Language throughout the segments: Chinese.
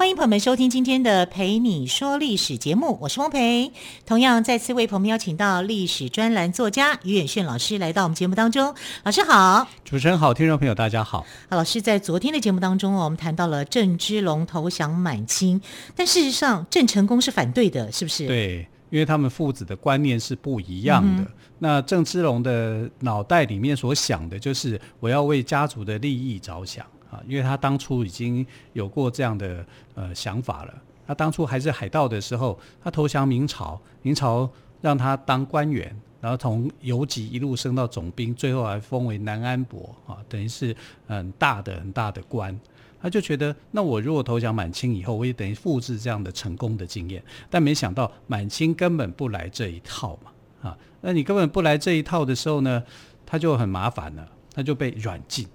欢迎朋友们收听今天的《陪你说历史》节目，我是汪培。同样再次为朋友们邀请到历史专栏作家于远炫老师来到我们节目当中。老师好，主持人好，听众朋友大家好。老师在昨天的节目当中，我们谈到了郑芝龙投降满清，但事实上郑成功是反对的，是不是？对，因为他们父子的观念是不一样的。嗯、那郑芝龙的脑袋里面所想的就是我要为家族的利益着想。啊，因为他当初已经有过这样的呃想法了。他当初还是海盗的时候，他投降明朝，明朝让他当官员，然后从游击一路升到总兵，最后还封为南安伯啊，等于是很大的很大的官。他就觉得，那我如果投降满清以后，我也等于复制这样的成功的经验。但没想到满清根本不来这一套嘛，啊，那你根本不来这一套的时候呢，他就很麻烦了，他就被软禁。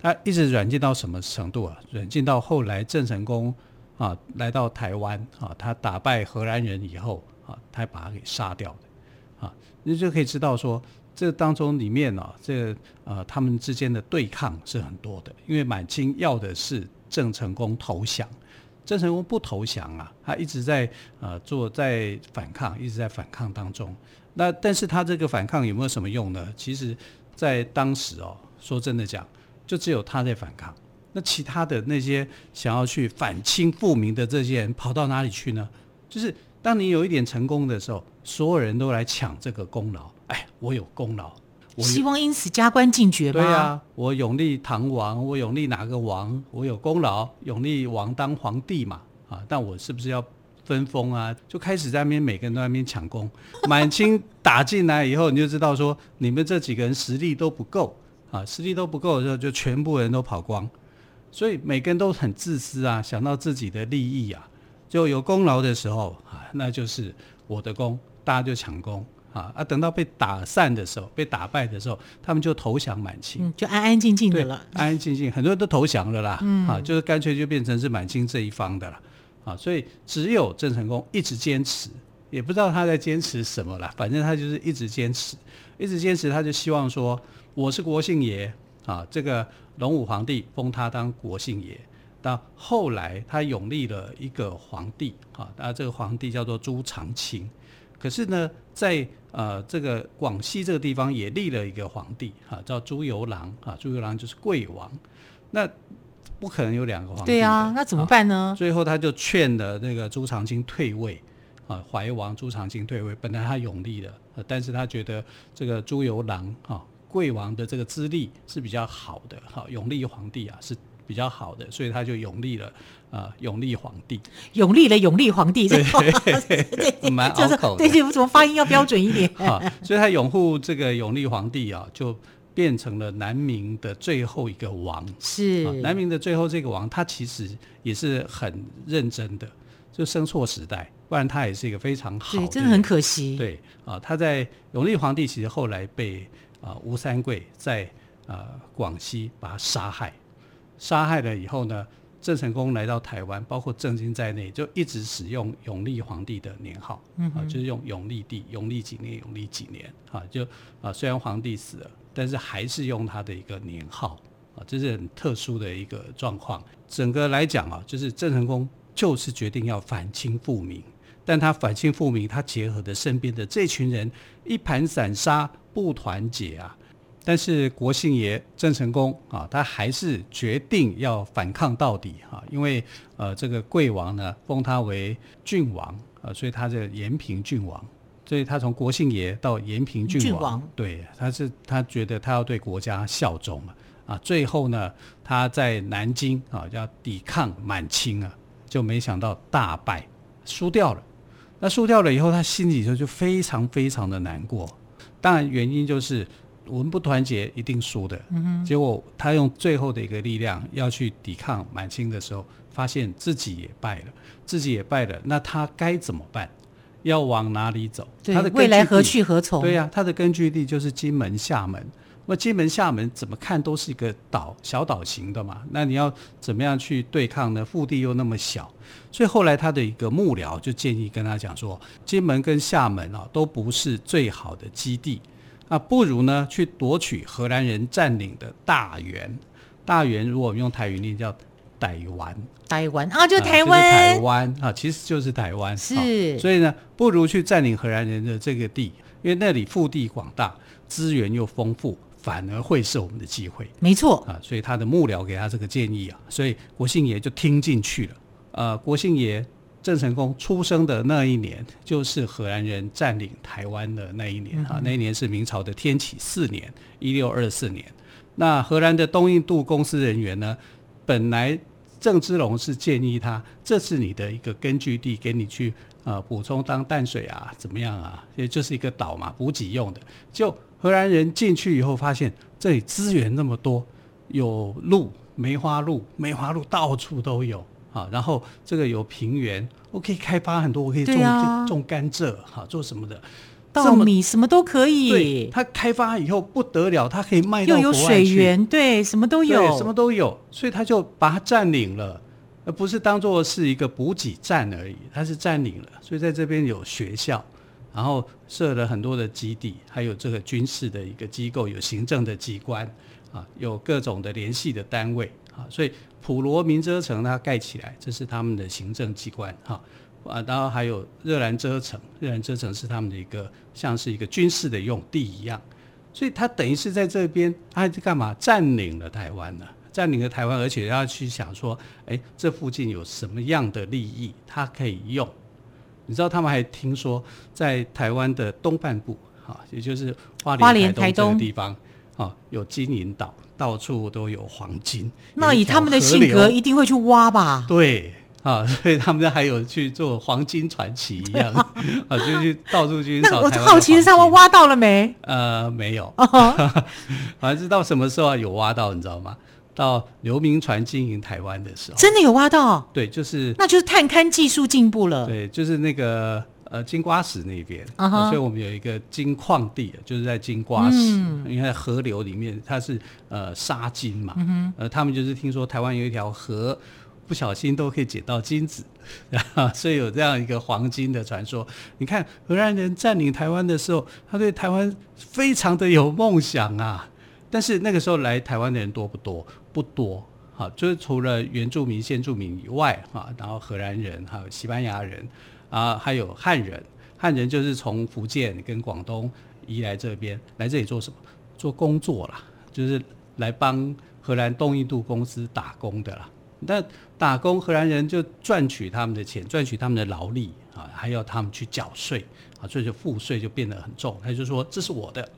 他一直软禁到什么程度啊？软禁到后来郑成功啊来到台湾啊，他打败荷兰人以后啊，他把他给杀掉的啊，你就可以知道说，这当中里面啊，这呃他们之间的对抗是很多的，因为满清要的是郑成功投降，郑成功不投降啊，他一直在呃做在反抗，一直在反抗当中。那但是他这个反抗有没有什么用呢？其实，在当时哦，说真的讲。就只有他在反抗，那其他的那些想要去反清复明的这些人跑到哪里去呢？就是当你有一点成功的时候，所有人都来抢这个功劳。哎，我有功劳，我希望因此加官进爵吧？对啊，我永立唐王，我永立哪个王？我有功劳，永立王当皇帝嘛。啊，但我是不是要分封啊？就开始在那边每个人都在那边抢功。满清打进来以后，你就知道说，你们这几个人实力都不够。啊，实力都不够的时候，就全部人都跑光，所以每个人都很自私啊，想到自己的利益啊，就有功劳的时候啊，那就是我的功，大家就抢功啊啊，等到被打散的时候，被打败的时候，他们就投降满清，嗯，就安安静静的了，安安静静，很多人都投降了啦，嗯，啊，就是干脆就变成是满清这一方的了，啊，所以只有郑成功一直坚持，也不知道他在坚持什么啦，反正他就是一直坚持，一直坚持，他就希望说。我是国姓爷啊，这个隆武皇帝封他当国姓爷。到后来他拥立了一个皇帝啊，那这个皇帝叫做朱常清。可是呢，在呃这个广西这个地方也立了一个皇帝啊，叫朱由榔啊，朱由榔就是贵王。那不可能有两个皇帝。对啊，那怎么办呢？最后他就劝了那个朱常清退位啊，怀王朱常清退位。本来他拥立的，但是他觉得这个朱由榔啊。贵王的这个资历是比较好的，哈，永历皇帝啊是比较好的，所以他就永历了啊，永历皇帝，永历了永历皇帝，对，蛮拗口的，对，怎么发音要标准一点？好，所以他拥护这个永历皇帝啊，就变成了南明的最后一个王。是南明的最后这个王，他其实也是很认真的，就生错时代，不然他也是一个非常好的，对，真的很可惜。对啊，他在永历皇帝其实后来被。啊，吴三桂在啊广西把他杀害，杀害了以后呢，郑成功来到台湾，包括郑经在内，就一直使用永历皇帝的年号，嗯、啊，就是用永历帝，永历几年，永历几年，啊，就啊虽然皇帝死了，但是还是用他的一个年号，啊，这是很特殊的一个状况。整个来讲啊，就是郑成功就是决定要反清复明，但他反清复明，他结合的身边的这群人一盘散沙。不团结啊！但是国姓爷郑成功啊，他还是决定要反抗到底哈、啊。因为呃，这个贵王呢封他为郡王啊，所以他这个延平郡王，所以他从国姓爷到延平郡王，郡王对，他是他觉得他要对国家效忠啊。啊，最后呢，他在南京啊要抵抗满清啊，就没想到大败，输掉了。那输掉了以后，他心里头就非常非常的难过。当然，原因就是我们不团结，一定输的。嗯。结果他用最后的一个力量要去抵抗满清的时候，发现自己也败了，自己也败了。那他该怎么办？要往哪里走？他，的未来何去何从？对呀、啊，它的根据地就是金门、厦门。那么金门、厦门怎么看都是一个岛，小岛型的嘛。那你要怎么样去对抗呢？腹地又那么小，所以后来他的一个幕僚就建议跟他讲说，金门跟厦门啊都不是最好的基地，那不如呢去夺取荷兰人占领的大员。大员如果我们用台语念叫台湾，台湾啊，就台湾，台湾啊，其实就是台湾。是，所以呢，不如去占领荷兰人的这个地，因为那里腹地广大，资源又丰富。反而会是我们的机会，没错啊，所以他的幕僚给他这个建议啊，所以国姓爷就听进去了。呃，国姓爷郑成功出生的那一年，就是荷兰人占领台湾的那一年啊，那一年是明朝的天启四年，一六二四年。那荷兰的东印度公司人员呢，本来郑芝龙是建议他，这是你的一个根据地，给你去呃补充当淡水啊，怎么样啊？也就是一个岛嘛，补给用的，就。荷兰人进去以后，发现这里资源那么多，有鹿、梅花鹿、梅花鹿到处都有啊。然后这个有平原，我可以开发很多，我可以种、啊、种甘蔗，哈，做什么的，稻米什么都可以。对，它开发以后不得了，它可以卖。又有水源，对，什么都有，什么都有，所以他就把它占领了，而不是当做是一个补给站而已，它是占领了。所以在这边有学校。然后设了很多的基地，还有这个军事的一个机构，有行政的机关啊，有各种的联系的单位啊，所以普罗民遮城它盖起来，这是他们的行政机关哈啊，然后还有热兰遮城，热兰遮城是他们的一个像是一个军事的用地一样，所以他等于是在这边，他干嘛占领了台湾呢？占领了台湾，而且要去想说，哎，这附近有什么样的利益，他可以用。你知道他们还听说，在台湾的东半部，哈，也就是花莲、台东这个地方，啊，有金银岛，到处都有黄金。那以他们的性格，一定会去挖吧？对，啊，所以他们还有去做黄金传奇一样，啊，就去到处去找。那我好奇是，他们挖到了没？呃，没有，好像是到什么时候有挖到，你知道吗？到刘铭传经营台湾的时候，真的有挖到？对，就是那就是探勘技术进步了。对，就是那个呃金瓜石那边，uh -huh. 所以我们有一个金矿地，就是在金瓜石，嗯、因为在河流里面它是呃沙金嘛、嗯，呃他们就是听说台湾有一条河，不小心都可以捡到金子，所以有这样一个黄金的传说。你看荷兰人占领台湾的时候，他对台湾非常的有梦想啊。但是那个时候来台湾的人多不多？不多，好，就是除了原住民、先住民以外，哈，然后荷兰人、还有西班牙人，啊，还有汉人。汉人就是从福建跟广东移来这边，来这里做什么？做工作啦，就是来帮荷兰东印度公司打工的啦。那打工，荷兰人就赚取他们的钱，赚取他们的劳力啊，还要他们去缴税啊，所以就赋税就变得很重。他就说：“这是我的。”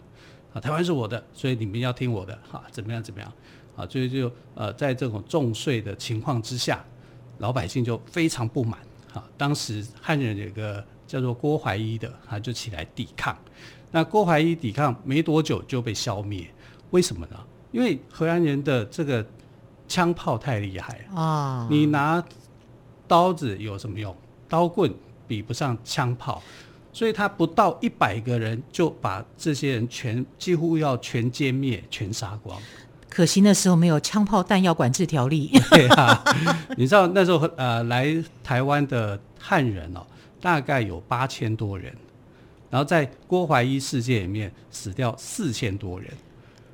啊，台湾是我的，所以你们要听我的，哈，怎么样怎么样，啊，所以就呃，在这种重税的情况之下，老百姓就非常不满，啊，当时汉人有一个叫做郭怀一的，他就起来抵抗，那郭怀一抵抗没多久就被消灭，为什么呢？因为荷兰人的这个枪炮太厉害啊，你拿刀子有什么用？刀棍比不上枪炮。所以他不到一百个人就把这些人全几乎要全歼灭、全杀光。可惜那时候没有枪炮弹药管制条例。对啊，你知道那时候呃来台湾的汉人哦，大概有八千多人，然后在郭怀一事件里面死掉四千多人。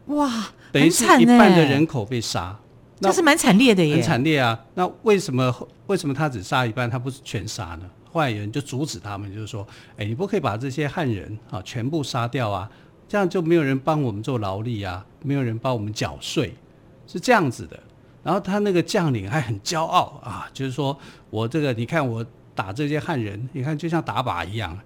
哇，等于是一半的人口被杀，这是蛮惨烈的耶。很惨烈啊！那为什么为什么他只杀一半，他不是全杀呢？后来有人就阻止他们，就是说，哎，你不可以把这些汉人啊全部杀掉啊，这样就没有人帮我们做劳力啊，没有人帮我们缴税，是这样子的。然后他那个将领还很骄傲啊，就是说我这个，你看我打这些汉人，你看就像打靶一样，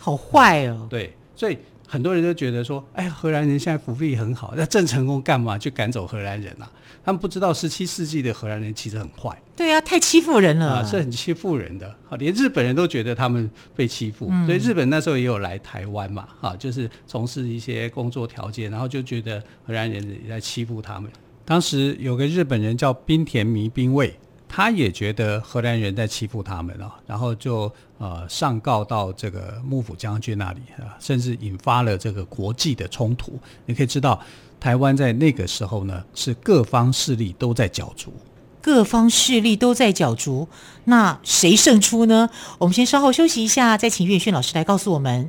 好坏哦。对，所以很多人都觉得说，哎，荷兰人现在福利很好，那郑成功干嘛去赶走荷兰人啊？他们不知道十七世纪的荷兰人其实很坏，对啊，太欺负人了啊，是很欺负人的。好，连日本人都觉得他们被欺负，嗯，所以日本那时候也有来台湾嘛，哈，就是从事一些工作条件，然后就觉得荷兰人也在欺负他们。当时有个日本人叫滨田弥兵卫，他也觉得荷兰人在欺负他们啊，然后就呃上告到这个幕府将军那里啊，甚至引发了这个国际的冲突。你可以知道，台湾在那个时候呢，是各方势力都在角逐，各方势力都在角逐，那谁胜出呢？我们先稍后休息一下，再请岳轩老师来告诉我们。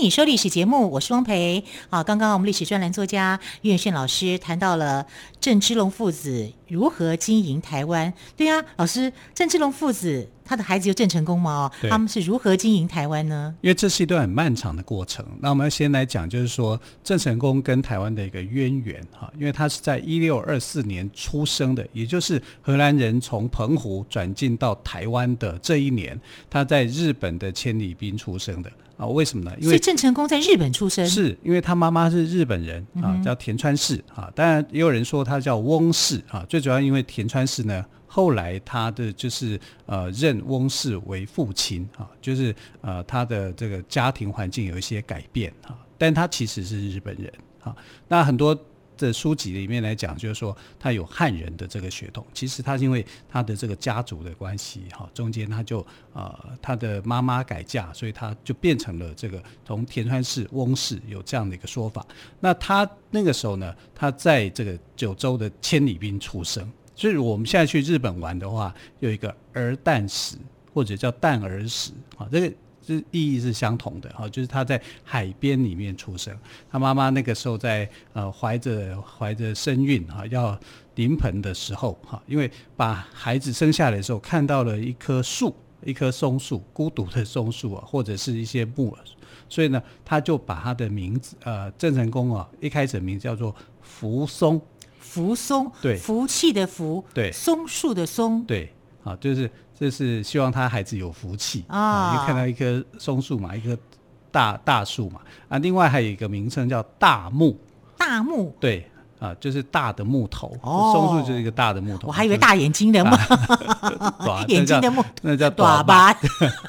你说历史节目，我是汪培。好，刚刚我们历史专栏作家岳轩老师谈到了郑芝龙父子如何经营台湾。对呀、老师，郑芝龙父子他的孩子就郑成功嘛？哦，他们是如何经营台湾呢？因为这是一段很漫长的过程。那我们要先来讲，就是说郑成功跟台湾的一个渊源哈，因为他是在一六二四年出生的，也就是荷兰人从澎湖转进到台湾的这一年，他在日本的千里滨出生的。啊，为什么呢？因为郑成功在日本出生，是因为他妈妈是日本人啊，叫田川氏啊。当然，也有人说他叫翁氏啊。最主要因为田川氏呢，后来他的就是呃认翁氏为父亲啊，就是呃他的这个家庭环境有一些改变啊，但他其实是日本人啊。那很多。的书籍里面来讲，就是说他有汉人的这个血统，其实他因为他的这个家族的关系，哈，中间他就呃他的妈妈改嫁，所以他就变成了这个从田川氏、翁氏有这样的一个说法。那他那个时候呢，他在这个九州的千里兵出生，所以我们现在去日本玩的话，有一个儿诞史或者叫诞儿史啊，这个。是意义是相同的哈，就是他在海边里面出生，他妈妈那个时候在呃怀着怀着身孕哈，要临盆的时候哈，因为把孩子生下来的时候看到了一棵树，一棵松树，孤独的松树啊，或者是一些木耳，所以呢，他就把他的名字呃郑成功啊，一开始名字叫做福松，福松，对，福气的福，对，松树的松，对，啊，就是。这是希望他孩子有福气啊！你看到一棵松树嘛，一棵大大树嘛啊。另外还有一个名称叫大木，大木对啊，就是大的木头。哦，松树就是一个大的木头。我还以为大眼睛的木，啊、眼睛的木，那叫短巴。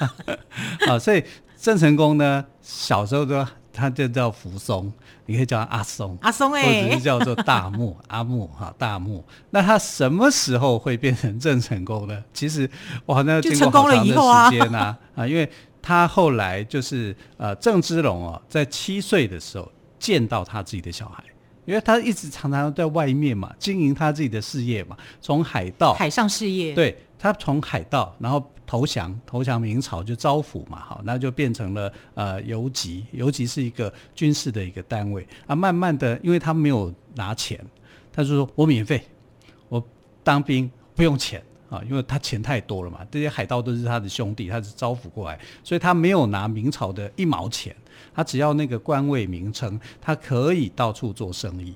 啊，所以郑成功呢，小时候都。他就叫福松，你可以叫他阿松，阿松哎、欸，或者是叫做大木 阿木哈大木。那他什么时候会变成郑成功呢？其实哇，那经过好长的时间啊 啊，因为他后来就是呃郑芝龙哦，在七岁的时候见到他自己的小孩，因为他一直常常在外面嘛，经营他自己的事业嘛，从海盗海上事业，对，他从海盗然后。投降，投降明朝就招抚嘛，好，那就变成了呃游击，游击是一个军事的一个单位啊。慢慢的，因为他没有拿钱，他就说我免费，我当兵不用钱啊，因为他钱太多了嘛。这些海盗都是他的兄弟，他是招抚过来，所以他没有拿明朝的一毛钱，他只要那个官位名称，他可以到处做生意。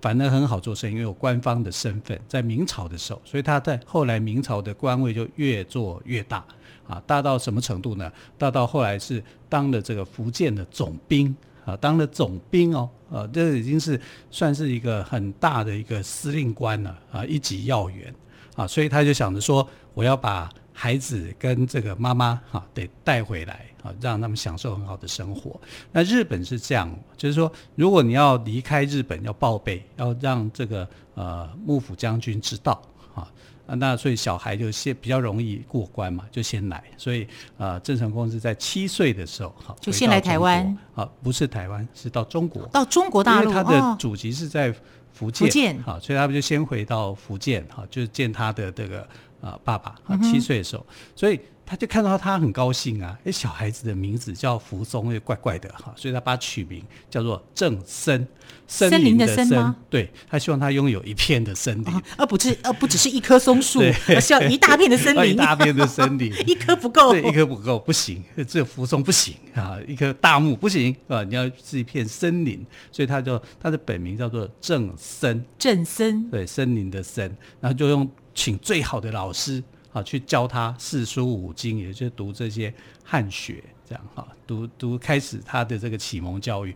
反而很好做生意，因为有官方的身份，在明朝的时候，所以他在后来明朝的官位就越做越大，啊，大到什么程度呢？大到后来是当了这个福建的总兵，啊，当了总兵哦，呃，这已经是算是一个很大的一个司令官了，啊，一级要员，啊，所以他就想着说，我要把。孩子跟这个妈妈哈得带回来啊，让他们享受很好的生活。那日本是这样，就是说，如果你要离开日本，要报备，要让这个呃幕府将军知道啊，那所以小孩就先比较容易过关嘛，就先来。所以呃，郑成功是在七岁的时候哈，就先来台湾啊，不是台湾，是到中国，到中国大陆，因为他的祖籍是在福建，福建好，所以他们就先回到福建哈，就是见他的这个。啊，爸爸啊，七岁的时候，嗯、所以他就看到他很高兴啊，哎，小孩子的名字叫福松，又怪怪的哈，所以他把他取名叫做正森，森林的森吗？对，他希望他拥有一片的森林，而不是而不只是一棵松树，而是要一大片的森 林，一大片的森林，一棵不够，对，一棵不够，不行，只有福松不行啊，一棵大木不行啊，你要是一片森林，所以他就他的本名叫做正森，正森，对，森林的森，然后就用请最好的老师。啊，去教他四书五经，也就是读这些汉学，这样哈，读读开始他的这个启蒙教育。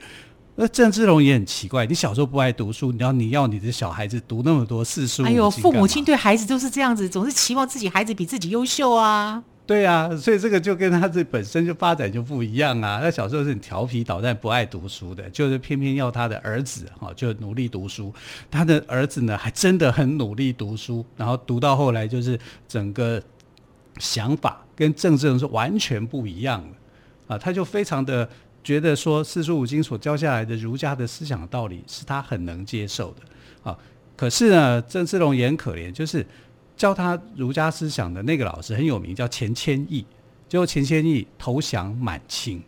那郑芝龙也很奇怪，你小时候不爱读书，你要你要你的小孩子读那么多四书五经，哎呦，父母亲对孩子都是这样子，总是期望自己孩子比自己优秀啊。对啊，所以这个就跟他这本身就发展就不一样啊。他小时候是很调皮捣蛋，不爱读书的，就是偏偏要他的儿子哈，就努力读书。他的儿子呢，还真的很努力读书，然后读到后来就是整个想法跟郑芝龙是完全不一样的啊。他就非常的觉得说四书五经所教下来的儒家的思想道理是他很能接受的啊。可是呢，郑芝龙也很可怜，就是。教他儒家思想的那个老师很有名，叫钱谦益。结果钱谦益投降满清，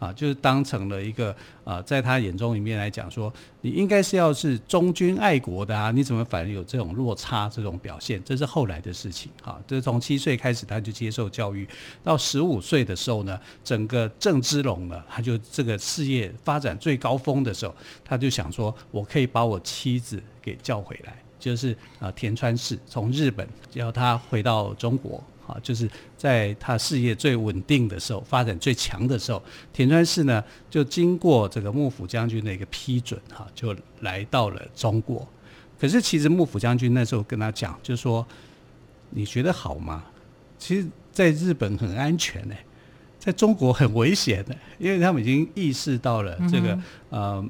啊，就是当成了一个啊，在他眼中里面来讲说，你应该是要是忠君爱国的啊，你怎么反而有这种落差这种表现？这是后来的事情。哈，这是从七岁开始他就接受教育，到十五岁的时候呢，整个郑芝龙呢，他就这个事业发展最高峰的时候，他就想说，我可以把我妻子给叫回来。就是啊，田川氏从日本叫他回到中国啊，就是在他事业最稳定的时候，发展最强的时候，田川氏呢就经过这个幕府将军的一个批准哈，就来到了中国。可是其实幕府将军那时候跟他讲，就是说你觉得好吗？其实在日本很安全呢，在中国很危险的，因为他们已经意识到了这个呃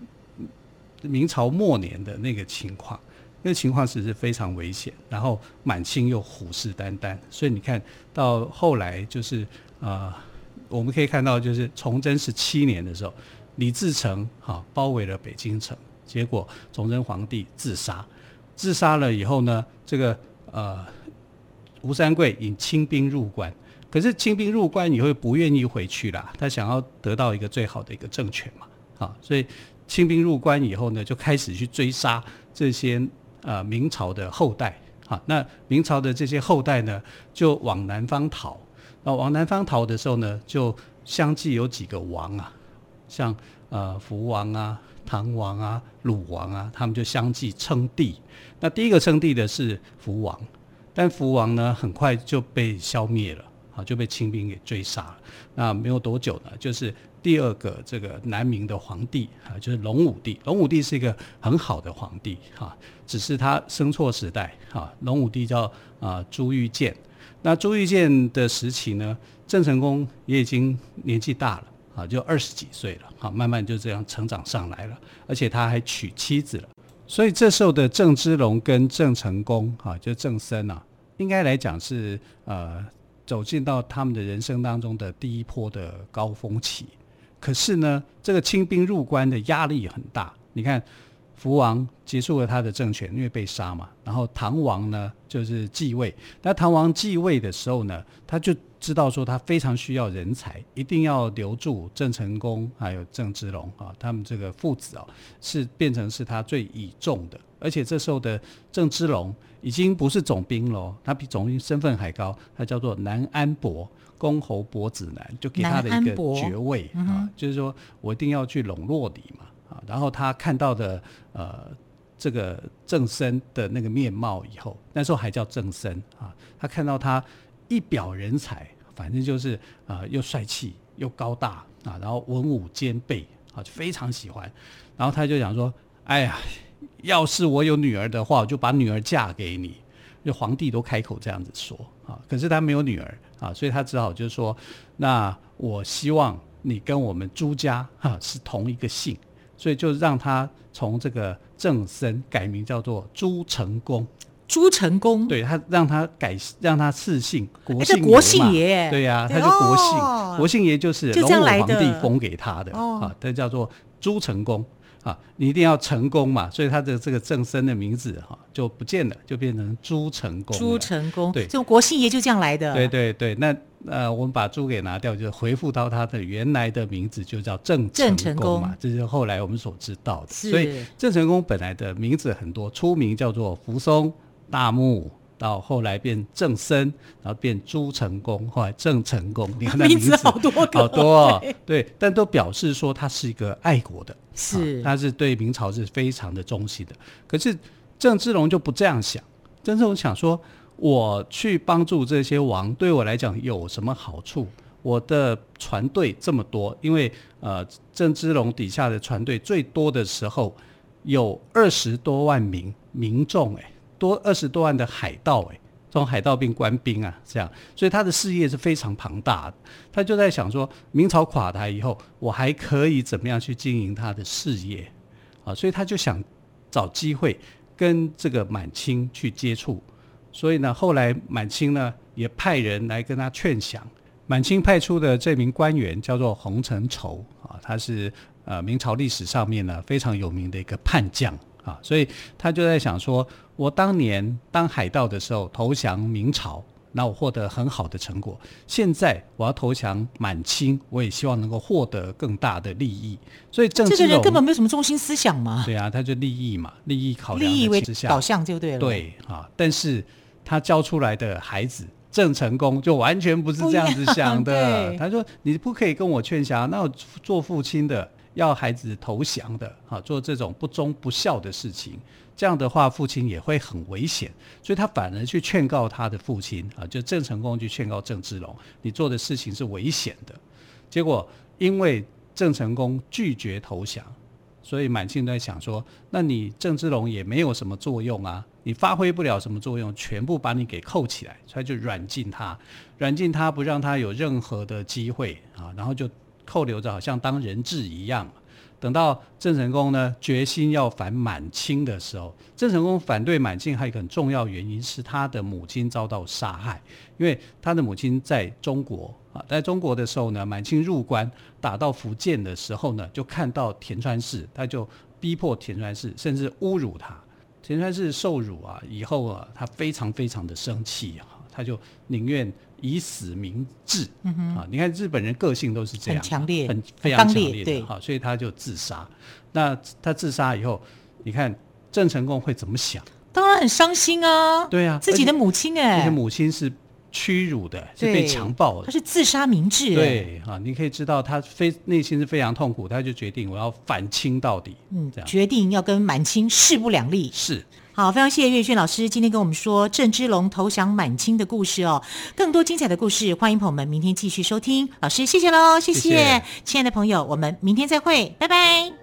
明朝末年的那个情况。那个情况其实非常危险，然后满清又虎视眈眈，所以你看到后来就是呃，我们可以看到就是崇祯十七年的时候，李自成哈包围了北京城，结果崇祯皇帝自杀，自杀了以后呢，这个呃吴三桂引清兵入关，可是清兵入关以后不愿意回去了，他想要得到一个最好的一个政权嘛，啊，所以清兵入关以后呢，就开始去追杀这些。呃，明朝的后代，哈，那明朝的这些后代呢，就往南方逃。那往南方逃的时候呢，就相继有几个王啊，像呃福王啊、唐王啊、鲁王啊，他们就相继称帝。那第一个称帝的是福王，但福王呢，很快就被消灭了，啊，就被清兵给追杀了。那没有多久呢，就是。第二个这个南明的皇帝啊，就是隆武帝。隆武帝是一个很好的皇帝哈，只是他生错时代哈。隆武帝叫啊朱玉建，那朱玉建的时期呢，郑成功也已经年纪大了啊，就二十几岁了啊，慢慢就这样成长上来了，而且他还娶妻子了。所以这时候的郑芝龙跟郑成功啊，就郑森啊，应该来讲是呃走进到他们的人生当中的第一波的高峰期。可是呢，这个清兵入关的压力很大。你看，福王结束了他的政权，因为被杀嘛。然后唐王呢，就是继位。那唐王继位的时候呢，他就知道说他非常需要人才，一定要留住郑成功还有郑芝龙啊，他们这个父子啊，是变成是他最倚重的。而且这时候的郑芝龙已经不是总兵了，他比总兵身份还高，他叫做南安伯。公侯伯子男，就给他的一个爵位、嗯、啊，就是说我一定要去笼络你嘛啊。然后他看到的呃这个郑森的那个面貌以后，那时候还叫郑森啊。他看到他一表人才，反正就是啊又帅气又高大啊，然后文武兼备啊，就非常喜欢。然后他就想说：“哎呀，要是我有女儿的话，我就把女儿嫁给你。”就皇帝都开口这样子说啊，可是他没有女儿。啊，所以他只好就是说，那我希望你跟我们朱家哈是同一个姓，所以就让他从这个郑森改名叫做朱成功。朱成功，对他让他改让他赐姓国姓爷嘛。国姓爷，对呀、啊，他就国姓，哦、国姓爷就是隆武皇帝封给他的啊，他叫做朱成功。啊，你一定要成功嘛，所以他的这个正身的名字哈就不见了，就变成朱成功。朱成功，对，这种国姓爷就这样来的。对对对，那呃，我们把朱给拿掉，就回复到他的原来的名字，就叫郑郑成功嘛。这是后来我们所知道的。所以郑成功本来的名字很多，初名叫做扶松大木，到后来变郑森，然后变朱成功，后来郑成功。你看 他名字，好多个，好多哦。对，但都表示说他是一个爱国的，是、啊、他是对明朝是非常的忠心的。可是郑芝龙就不这样想，郑芝龙想说。我去帮助这些王，对我来讲有什么好处？我的船队这么多，因为呃，郑芝龙底下的船队最多的时候有二十多万名民众，哎，多二十多万的海盗，哎，从海盗变官兵啊，这样，所以他的事业是非常庞大的。他就在想说，明朝垮台以后，我还可以怎么样去经营他的事业？啊，所以他就想找机会跟这个满清去接触。所以呢，后来满清呢也派人来跟他劝降。满清派出的这名官员叫做洪承畴啊，他是呃明朝历史上面呢非常有名的一个叛将啊，所以他就在想说，我当年当海盗的时候投降明朝，那我获得很好的成果。现在我要投降满清，我也希望能够获得更大的利益。所以郑这个人根本没有什么中心思想嘛。对啊，他就利益嘛，利益考量利益为导向就对了。对啊，但是。他教出来的孩子郑成功就完全不是这样子想的。他说：“你不可以跟我劝降，那我做父亲的要孩子投降的，啊，做这种不忠不孝的事情，这样的话父亲也会很危险。所以他反而去劝告他的父亲啊，就郑成功去劝告郑芝龙，你做的事情是危险的。结果因为郑成功拒绝投降。”所以满清在想说，那你郑芝龙也没有什么作用啊，你发挥不了什么作用，全部把你给扣起来，所以就软禁他，软禁他不让他有任何的机会啊，然后就扣留着，好像当人质一样。等到郑成功呢决心要反满清的时候，郑成功反对满清还有一个很重要原因是他的母亲遭到杀害，因为他的母亲在中国啊，在中国的时候呢，满清入关打到福建的时候呢，就看到田川氏，他就逼迫田川氏，甚至侮辱他。田川氏受辱啊，以后啊，他非常非常的生气啊，他就宁愿。以死明志，嗯，啊，你看日本人个性都是这样，很强烈，很非常强烈的，对，好，所以他就自杀。那他自杀以后，你看郑成功会怎么想？当然很伤心啊，对啊，自己的母亲哎，自己的母亲是屈辱的，是被强暴的，他是自杀明志，对啊，你可以知道他非内心是非常痛苦，他就决定我要反清到底，嗯，这样。决定要跟满清势不两立，是。好，非常谢谢岳轩老师今天跟我们说郑芝龙投降满清的故事哦。更多精彩的故事，欢迎朋友们明天继续收听。老师，谢谢喽，谢谢，谢谢亲爱的朋友，我们明天再会，拜拜。